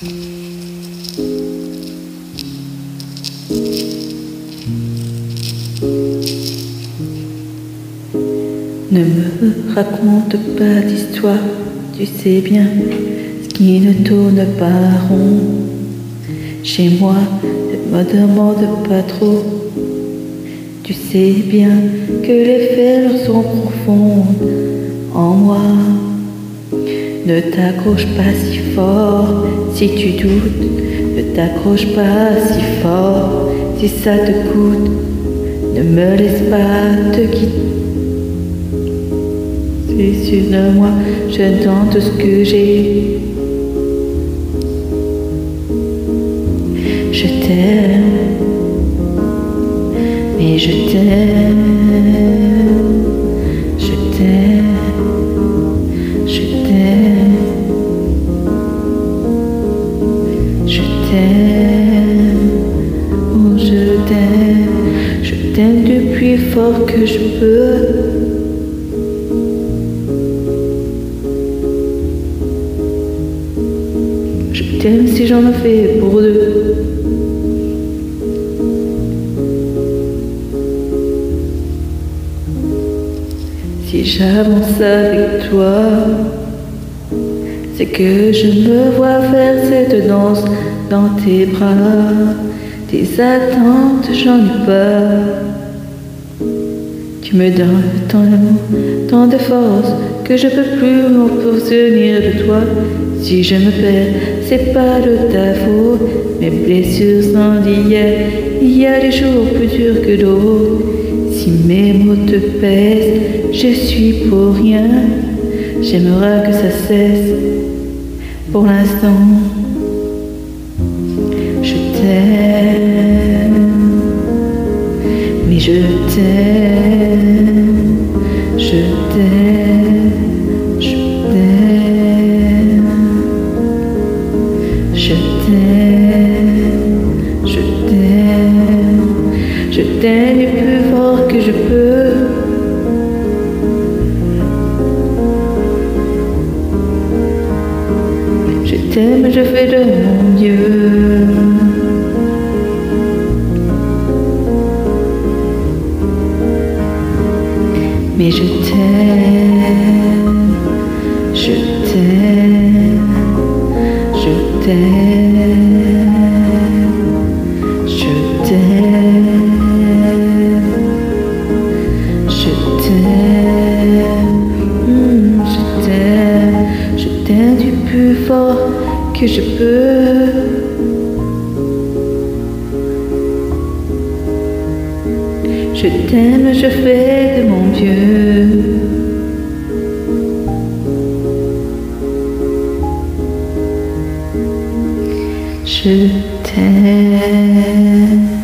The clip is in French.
Ne me raconte pas d'histoire, tu sais bien ce qui ne tourne pas rond. Chez moi, ne me demande pas trop, tu sais bien que les fers sont profondes en moi. Ne t'accroche pas si fort si tu doutes, ne t'accroche pas si fort. Si ça te coûte, ne me laisse pas te quitter. Sur de moi, je tente ce que j'ai. Je t'aime, mais je t'aime, t'aime du plus fort que je peux. Je t'aime si j'en ai fait pour deux. Si j'avance avec toi, c'est que je me vois faire cette danse dans tes bras. Tes attentes, j'en ai pas. Tu me donnes tant d'amour, tant de force que je peux plus me souvenir de toi. Si je me perds, c'est pas de ta faute. Mes blessures sont d'hier. Il y a des jours plus durs que d'autres. Si mes mots te pèsent, je suis pour rien. J'aimerais que ça cesse. Pour l'instant, je t'aime. Mais je t'aime. Je t'aime. Je t'aime. Je t'aime, je t'aime, je t'aime le plus fort que je peux. Je t'aime, je fais de mon mieux. Je t'aime, je t'aime. Je t'aime, je t'aime, je t'aime, je t'aime, je t'aime du plus fort que je peux. Je t'aime, je fais de mon mieux. Je t'aime.